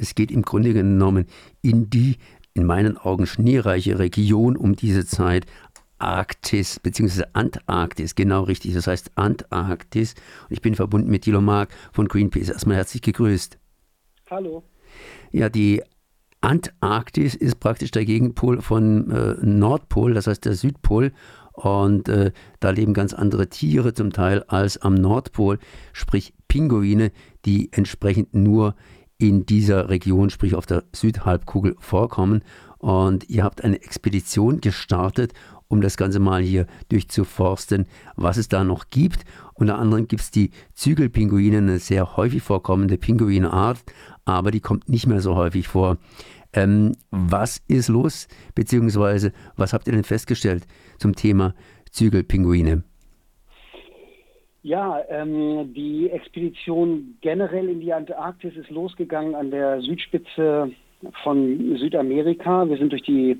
es geht im Grunde genommen in die in meinen Augen schneereiche Region um diese Zeit, Arktis bzw. Antarktis, genau richtig, das heißt Antarktis. Und ich bin verbunden mit Thilo Mark von Greenpeace. Erstmal herzlich gegrüßt. Hallo. Ja, die Antarktis ist praktisch der Gegenpol von äh, Nordpol, das heißt der Südpol. Und äh, da leben ganz andere Tiere zum Teil als am Nordpol, sprich Pinguine, die entsprechend nur in dieser Region, sprich auf der Südhalbkugel, vorkommen. Und ihr habt eine Expedition gestartet, um das Ganze mal hier durchzuforsten, was es da noch gibt. Unter anderem gibt es die Zügelpinguine, eine sehr häufig vorkommende Pinguinart, aber die kommt nicht mehr so häufig vor. Ähm, was ist los, beziehungsweise was habt ihr denn festgestellt zum Thema Zügelpinguine? Ja, ähm, die Expedition generell in die Antarktis ist losgegangen an der Südspitze von Südamerika. Wir sind durch die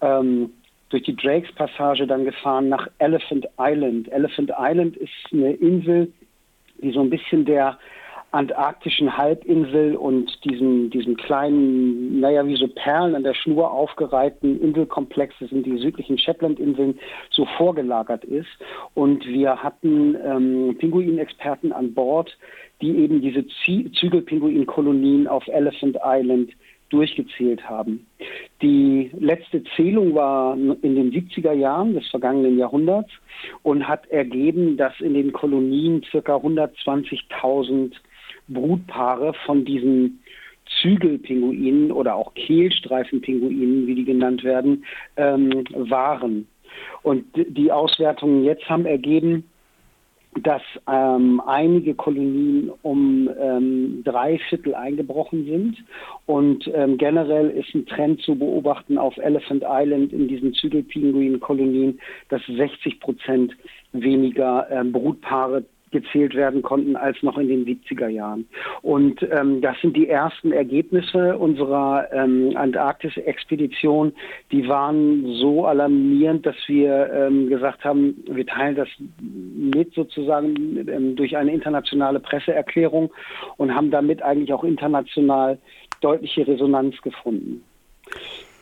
ähm, durch die Drakes Passage dann gefahren nach Elephant Island. Elephant Island ist eine Insel, die so ein bisschen der antarktischen Halbinsel und diesem, diesem kleinen, naja, wie so Perlen an der Schnur aufgereihten Inselkomplex, das sind die südlichen Shetland-Inseln, so vorgelagert ist. Und wir hatten ähm, Pinguinexperten an Bord, die eben diese Zügelpinguinkolonien auf Elephant Island durchgezählt haben. Die letzte Zählung war in den 70er Jahren des vergangenen Jahrhunderts und hat ergeben, dass in den Kolonien ca. 120.000 Brutpaare von diesen Zügelpinguinen oder auch Kehlstreifenpinguinen, wie die genannt werden, ähm, waren. Und die Auswertungen jetzt haben ergeben, dass ähm, einige Kolonien um ähm, drei Viertel eingebrochen sind. Und ähm, generell ist ein Trend zu beobachten auf Elephant Island in diesen Zügelpinguin-Kolonien, dass 60 Prozent weniger ähm, Brutpaare gezählt werden konnten als noch in den 70er Jahren. Und ähm, das sind die ersten Ergebnisse unserer ähm, Antarktis-Expedition. Die waren so alarmierend, dass wir ähm, gesagt haben, wir teilen das mit sozusagen ähm, durch eine internationale Presseerklärung und haben damit eigentlich auch international deutliche Resonanz gefunden.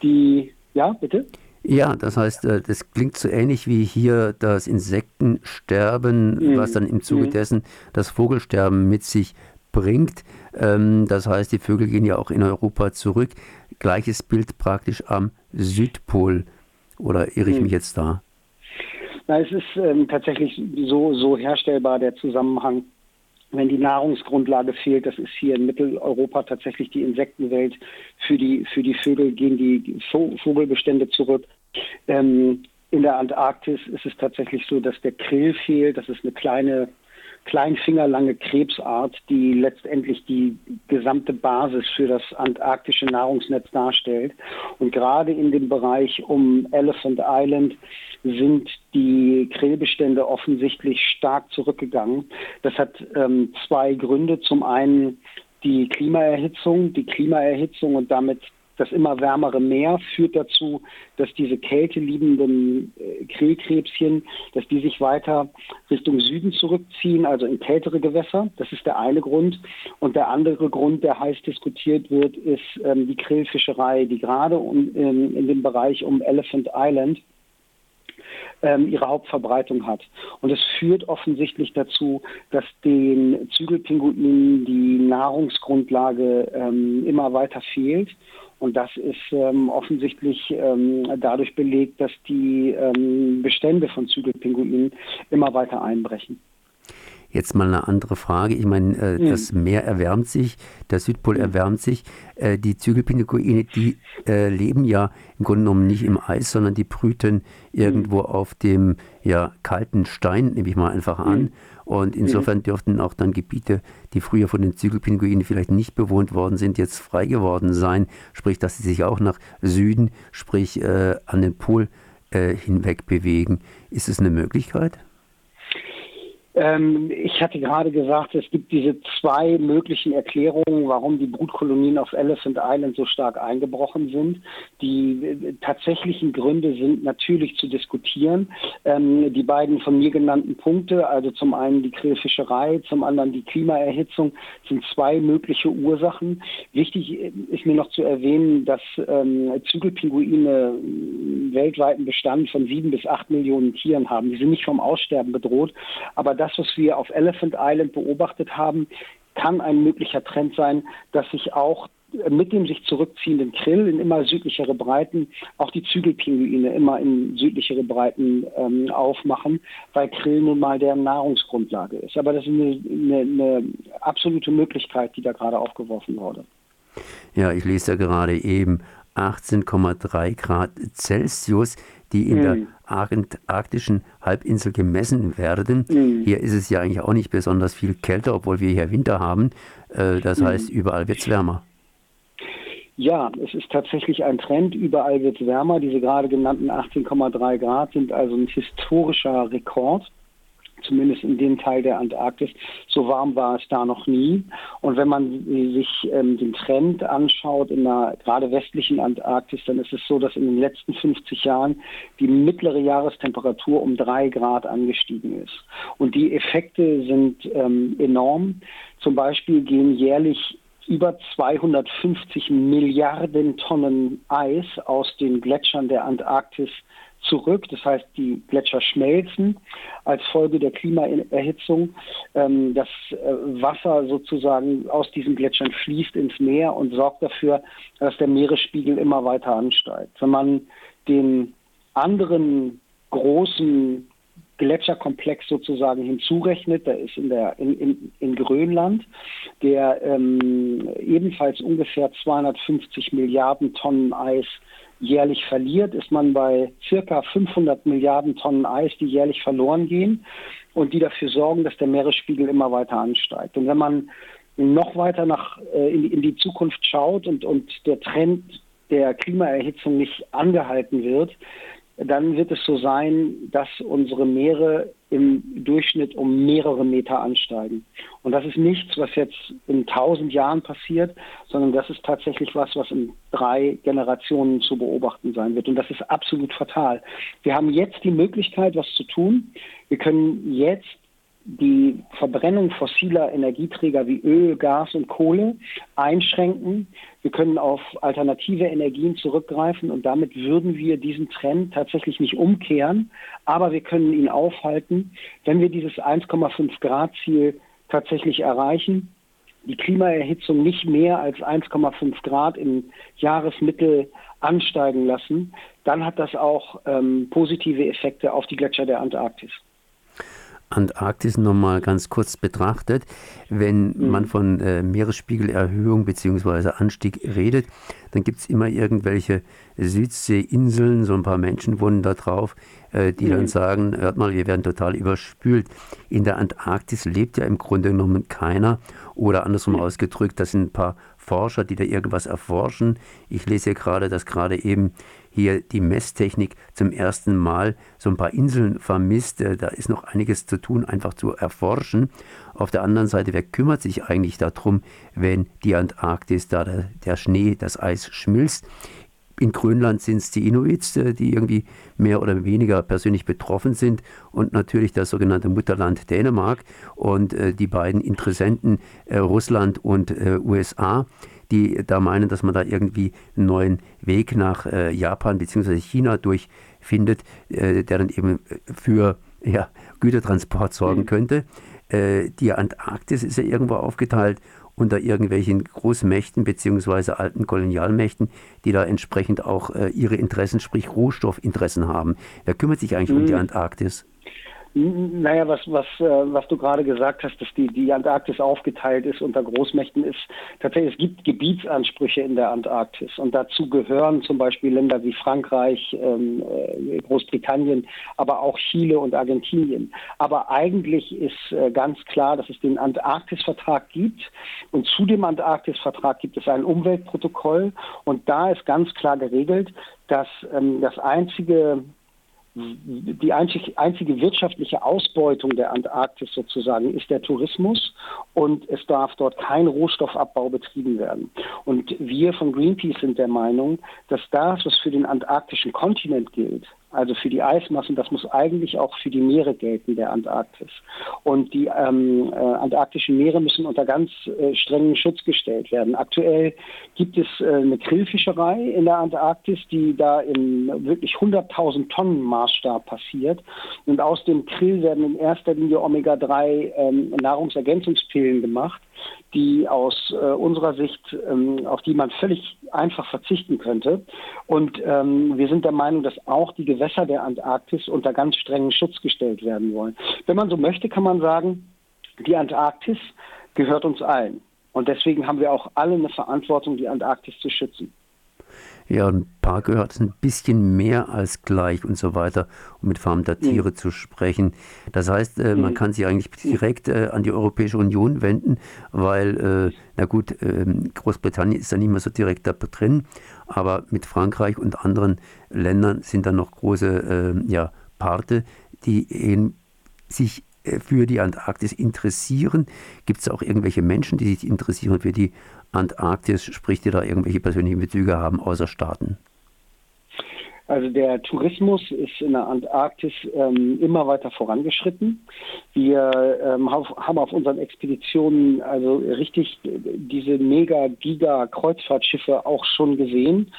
Die, ja, bitte? Ja, das heißt, äh, das klingt so ähnlich wie hier das Insektensterben, mhm. was dann im Zuge mhm. dessen das Vogelsterben mit sich bringt. Ähm, das heißt, die Vögel gehen ja auch in Europa zurück. Gleiches Bild praktisch am Südpol. Oder irre ich mhm. mich jetzt da? Na, es ist ähm, tatsächlich so, so herstellbar, der Zusammenhang wenn die Nahrungsgrundlage fehlt, das ist hier in Mitteleuropa tatsächlich die Insektenwelt. Für die, für die Vögel gehen die Vogelbestände zurück. Ähm, in der Antarktis ist es tatsächlich so, dass der Krill fehlt. Das ist eine kleine kleinfingerlange Krebsart, die letztendlich die gesamte Basis für das antarktische Nahrungsnetz darstellt. Und gerade in dem Bereich um Elephant Island sind die Krillbestände offensichtlich stark zurückgegangen. Das hat ähm, zwei Gründe. Zum einen die Klimaerhitzung, die Klimaerhitzung und damit das immer wärmere Meer führt dazu, dass diese kälteliebenden äh, Krillkrebschen, dass die sich weiter Richtung Süden zurückziehen, also in kältere Gewässer. Das ist der eine Grund. Und der andere Grund, der heiß diskutiert wird, ist ähm, die Krillfischerei, die gerade um, ähm, in dem Bereich um Elephant Island ähm, ihre Hauptverbreitung hat. Und es führt offensichtlich dazu, dass den Zügelpinguinen die Nahrungsgrundlage ähm, immer weiter fehlt. Und das ist ähm, offensichtlich ähm, dadurch belegt, dass die ähm, Bestände von Zügelpinguinen immer weiter einbrechen. Jetzt mal eine andere Frage. Ich meine, äh, mhm. das Meer erwärmt sich, der Südpol erwärmt sich. Äh, die Zügelpinguine, die äh, leben ja im Grunde genommen nicht im Eis, sondern die brüten irgendwo mhm. auf dem ja, kalten Stein, nehme ich mal einfach an. Und insofern dürften auch dann Gebiete, die früher von den Zügelpinguinen vielleicht nicht bewohnt worden sind, jetzt frei geworden sein. Sprich, dass sie sich auch nach Süden, sprich äh, an den Pol äh, hinweg bewegen. Ist es eine Möglichkeit? Ähm, ich hatte gerade gesagt, es gibt diese zwei möglichen Erklärungen, warum die Brutkolonien auf Elephant Island so stark eingebrochen sind. Die äh, tatsächlichen Gründe sind natürlich zu diskutieren. Ähm, die beiden von mir genannten Punkte, also zum einen die Krillfischerei, zum anderen die Klimaerhitzung, sind zwei mögliche Ursachen. Wichtig äh, ist mir noch zu erwähnen, dass ähm, Zügelpinguine weltweiten Bestand von sieben bis acht Millionen Tieren haben. Die sind nicht vom Aussterben bedroht, aber das, was wir auf Elephant Island beobachtet haben, kann ein möglicher Trend sein, dass sich auch mit dem sich zurückziehenden Krill in immer südlichere Breiten auch die Zügelpinguine immer in südlichere Breiten ähm, aufmachen, weil Krill nun mal deren Nahrungsgrundlage ist. Aber das ist eine, eine, eine absolute Möglichkeit, die da gerade aufgeworfen wurde. Ja, ich lese da gerade eben 18,3 Grad Celsius die in mhm. der arktischen Halbinsel gemessen werden. Mhm. Hier ist es ja eigentlich auch nicht besonders viel kälter, obwohl wir hier Winter haben. Äh, das mhm. heißt, überall wird es wärmer. Ja, es ist tatsächlich ein Trend. Überall wird es wärmer. Diese gerade genannten 18,3 Grad sind also ein historischer Rekord zumindest in dem Teil der Antarktis. So warm war es da noch nie. Und wenn man sich ähm, den Trend anschaut in der gerade westlichen Antarktis, dann ist es so, dass in den letzten 50 Jahren die mittlere Jahrestemperatur um drei Grad angestiegen ist. Und die Effekte sind ähm, enorm. Zum Beispiel gehen jährlich über 250 Milliarden Tonnen Eis aus den Gletschern der Antarktis zurück. Das heißt, die Gletscher schmelzen als Folge der Klimaerhitzung. Ähm, das äh, Wasser sozusagen aus diesen Gletschern fließt ins Meer und sorgt dafür, dass der Meeresspiegel immer weiter ansteigt. Wenn man den anderen großen Gletscherkomplex sozusagen hinzurechnet, der ist in, der, in, in, in Grönland, der ähm, ebenfalls ungefähr 250 Milliarden Tonnen Eis jährlich verliert, ist man bei circa 500 Milliarden Tonnen Eis, die jährlich verloren gehen und die dafür sorgen, dass der Meeresspiegel immer weiter ansteigt. Und wenn man noch weiter nach, äh, in, in die Zukunft schaut und, und der Trend der Klimaerhitzung nicht angehalten wird, dann wird es so sein, dass unsere Meere im Durchschnitt um mehrere Meter ansteigen. Und das ist nichts, was jetzt in tausend Jahren passiert, sondern das ist tatsächlich was, was in drei Generationen zu beobachten sein wird. Und das ist absolut fatal. Wir haben jetzt die Möglichkeit, was zu tun. Wir können jetzt die Verbrennung fossiler Energieträger wie Öl, Gas und Kohle einschränken. Wir können auf alternative Energien zurückgreifen und damit würden wir diesen Trend tatsächlich nicht umkehren, aber wir können ihn aufhalten, wenn wir dieses 1,5 Grad Ziel tatsächlich erreichen, die Klimaerhitzung nicht mehr als 1,5 Grad im Jahresmittel ansteigen lassen, dann hat das auch ähm, positive Effekte auf die Gletscher der Antarktis. Antarktis nochmal ganz kurz betrachtet, wenn mhm. man von äh, Meeresspiegelerhöhung bzw. Anstieg redet, dann gibt es immer irgendwelche Südseeinseln, so ein paar Menschen wohnen da drauf, äh, die mhm. dann sagen, hört mal, wir werden total überspült. In der Antarktis lebt ja im Grunde genommen keiner oder andersrum mhm. ausgedrückt, das sind ein paar Forscher, die da irgendwas erforschen. Ich lese hier gerade, dass gerade eben hier die Messtechnik zum ersten Mal so ein paar Inseln vermisst. Äh, da ist noch einiges zu tun, einfach zu erforschen. Auf der anderen Seite, wer kümmert sich eigentlich darum, wenn die Antarktis, da der, der Schnee, das Eis schmilzt? In Grönland sind es die Inuits, äh, die irgendwie mehr oder weniger persönlich betroffen sind und natürlich das sogenannte Mutterland Dänemark und äh, die beiden Interessenten Russland und USA die da meinen, dass man da irgendwie einen neuen Weg nach äh, Japan bzw. China durchfindet, äh, der dann eben für ja, Gütertransport sorgen mhm. könnte. Äh, die Antarktis ist ja irgendwo aufgeteilt unter irgendwelchen Großmächten bzw. alten Kolonialmächten, die da entsprechend auch äh, ihre Interessen, sprich Rohstoffinteressen haben. Wer kümmert sich eigentlich mhm. um die mhm. Antarktis? Naja, was, was, äh, was du gerade gesagt hast, dass die, die Antarktis aufgeteilt ist unter Großmächten, ist tatsächlich, es gibt Gebietsansprüche in der Antarktis. Und dazu gehören zum Beispiel Länder wie Frankreich, ähm, äh, Großbritannien, aber auch Chile und Argentinien. Aber eigentlich ist äh, ganz klar, dass es den Antarktisvertrag gibt. Und zu dem Antarktisvertrag gibt es ein Umweltprotokoll. Und da ist ganz klar geregelt, dass ähm, das einzige die einzig, einzige wirtschaftliche Ausbeutung der Antarktis sozusagen ist der Tourismus und es darf dort kein Rohstoffabbau betrieben werden. Und wir von Greenpeace sind der Meinung, dass das, was für den antarktischen Kontinent gilt, also für die Eismassen, das muss eigentlich auch für die Meere gelten der Antarktis. Und die ähm, äh, antarktischen Meere müssen unter ganz äh, strengen Schutz gestellt werden. Aktuell gibt es äh, eine Krillfischerei in der Antarktis, die da in wirklich 100.000 Tonnen Maßstab passiert. Und aus dem Krill werden in erster Linie Omega-3 ähm, Nahrungsergänzungspillen gemacht die aus äh, unserer Sicht, ähm, auf die man völlig einfach verzichten könnte. Und ähm, wir sind der Meinung, dass auch die Gewässer der Antarktis unter ganz strengen Schutz gestellt werden wollen. Wenn man so möchte, kann man sagen, die Antarktis gehört uns allen. Und deswegen haben wir auch alle eine Verantwortung, die Antarktis zu schützen. Ja, ein paar gehört es ein bisschen mehr als gleich und so weiter, um mit Farm der Tiere mhm. zu sprechen. Das heißt, äh, man kann sich eigentlich direkt äh, an die Europäische Union wenden, weil, äh, na gut, ähm, Großbritannien ist da nicht mehr so direkt da drin, aber mit Frankreich und anderen Ländern sind da noch große äh, ja, Parte, die eben sich äh, für die Antarktis interessieren. Gibt es auch irgendwelche Menschen, die sich interessieren für die Antarktis, sprich, die da irgendwelche persönlichen Bezüge haben außer Staaten? Also der Tourismus ist in der Antarktis ähm, immer weiter vorangeschritten. Wir ähm, haben auf unseren Expeditionen also richtig diese mega giga Kreuzfahrtschiffe auch schon gesehen.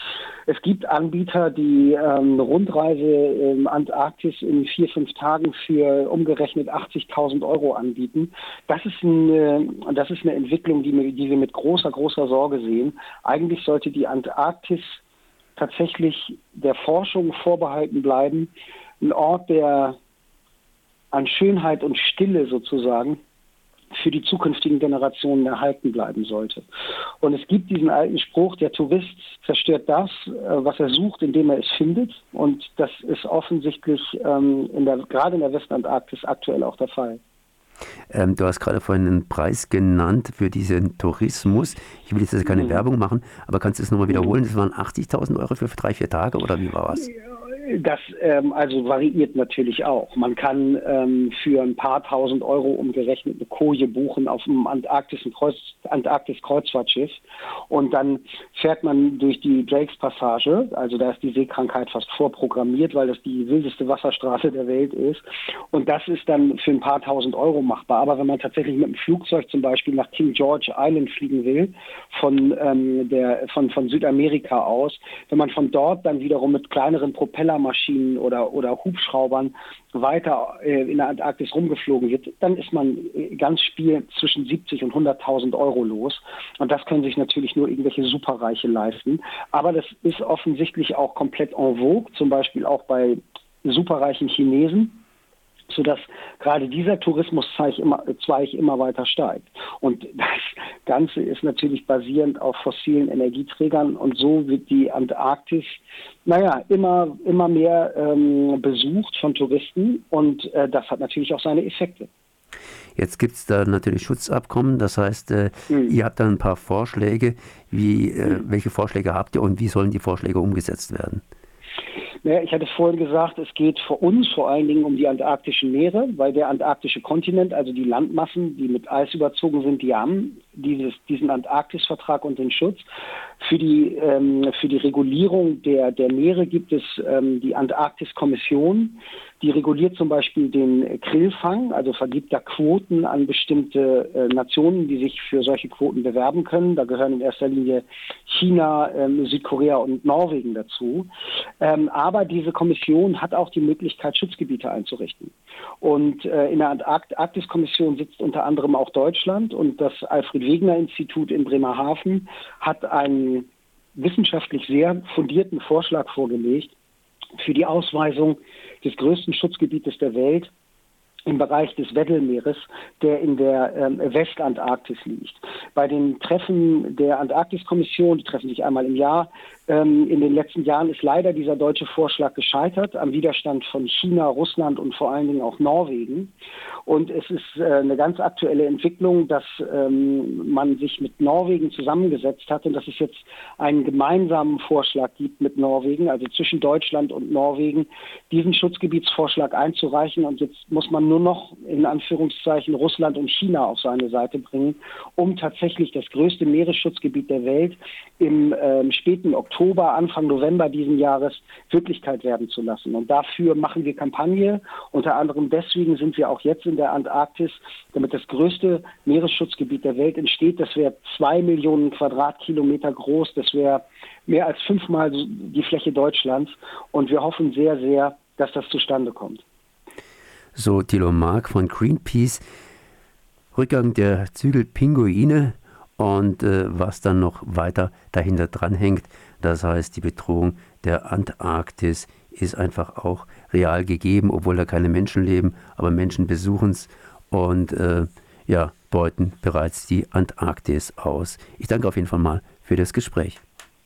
Es gibt Anbieter, die ähm, eine Rundreise in Antarktis in vier, fünf Tagen für umgerechnet 80.000 Euro anbieten. Das ist, eine, das ist eine Entwicklung, die, die wir mit großer, großer Sorge sehen. Eigentlich sollte die Antarktis tatsächlich der Forschung vorbehalten bleiben. Ein Ort, der an Schönheit und Stille sozusagen für die zukünftigen Generationen erhalten bleiben sollte. Und es gibt diesen alten Spruch, der Tourist zerstört das, äh, was er sucht, indem er es findet. Und das ist offensichtlich ähm, in der, gerade in der Westantarktis aktuell auch der Fall. Ähm, du hast gerade vorhin einen Preis genannt für diesen Tourismus. Ich will jetzt keine mhm. Werbung machen, aber kannst du es nochmal wiederholen? Das waren 80.000 Euro für drei, vier Tage oder wie war es? Das ähm, also variiert natürlich auch. Man kann ähm, für ein paar tausend Euro umgerechnet eine Koje buchen auf einem Antarktis-Kreuzfahrtschiff Antarktis und dann fährt man durch die Drakes-Passage. Also da ist die Seekrankheit fast vorprogrammiert, weil das die wildeste Wasserstraße der Welt ist. Und das ist dann für ein paar tausend Euro machbar. Aber wenn man tatsächlich mit dem Flugzeug zum Beispiel nach King George Island fliegen will, von, ähm, der, von, von Südamerika aus, wenn man von dort dann wiederum mit kleineren Propellermaschinen oder, oder Hubschraubern weiter äh, in der Antarktis rumgeflogen wird, dann ist man äh, ganz Spiel zwischen 70 und 100.000 Euro los. Und das können sich natürlich nur irgendwelche Superreiche leisten. Aber das ist offensichtlich auch komplett en vogue, zum Beispiel auch bei superreichen Chinesen sodass gerade dieser Tourismuszweig immer, Zweig immer weiter steigt. Und das Ganze ist natürlich basierend auf fossilen Energieträgern und so wird die Antarktis, naja, immer, immer mehr ähm, besucht von Touristen und äh, das hat natürlich auch seine Effekte. Jetzt gibt es da natürlich Schutzabkommen, das heißt, äh, mhm. ihr habt da ein paar Vorschläge. Wie, äh, mhm. Welche Vorschläge habt ihr und wie sollen die Vorschläge umgesetzt werden? Naja, ich hatte vorhin gesagt, es geht für uns vor allen Dingen um die antarktischen Meere, weil der antarktische Kontinent, also die Landmassen, die mit Eis überzogen sind, die haben dieses, diesen Antarktisvertrag und den Schutz. Für die, ähm, für die Regulierung der, der Meere gibt es ähm, die Antarktiskommission, die reguliert zum Beispiel den Krillfang, also vergibt da Quoten an bestimmte äh, Nationen, die sich für solche Quoten bewerben können. Da gehören in erster Linie China, ähm, Südkorea und Norwegen dazu. Ähm, aber diese Kommission hat auch die Möglichkeit, Schutzgebiete einzurichten. Und äh, in der Antarktiskommission sitzt unter anderem auch Deutschland und das Alfred Wegener Institut in Bremerhaven hat einen wissenschaftlich sehr fundierten Vorschlag vorgelegt für die Ausweisung des größten Schutzgebietes der Welt im Bereich des Weddellmeeres, der in der ähm, Westantarktis liegt. Bei den Treffen der Antarktiskommission, die treffen sich einmal im Jahr, ähm, in den letzten Jahren ist leider dieser deutsche Vorschlag gescheitert am Widerstand von China, Russland und vor allen Dingen auch Norwegen. Und es ist äh, eine ganz aktuelle Entwicklung, dass ähm, man sich mit Norwegen zusammengesetzt hat und dass es jetzt einen gemeinsamen Vorschlag gibt mit Norwegen, also zwischen Deutschland und Norwegen, diesen Schutzgebietsvorschlag einzureichen. Und jetzt muss man nur noch in Anführungszeichen Russland und China auf seine Seite bringen, um tatsächlich das größte Meeresschutzgebiet der Welt im ähm, späten Oktober Oktober, Anfang November diesen Jahres Wirklichkeit werden zu lassen. Und dafür machen wir Kampagne. Unter anderem deswegen sind wir auch jetzt in der Antarktis, damit das größte Meeresschutzgebiet der Welt entsteht. Das wäre zwei Millionen Quadratkilometer groß. Das wäre mehr als fünfmal die Fläche Deutschlands. Und wir hoffen sehr, sehr, dass das zustande kommt. So Thilo Mark von Greenpeace. Rückgang der Zügelpinguine und äh, was dann noch weiter dahinter dranhängt. Das heißt, die Bedrohung der Antarktis ist einfach auch real gegeben, obwohl da keine Menschen leben, aber Menschen besuchen es und äh, ja, beuten bereits die Antarktis aus. Ich danke auf jeden Fall mal für das Gespräch.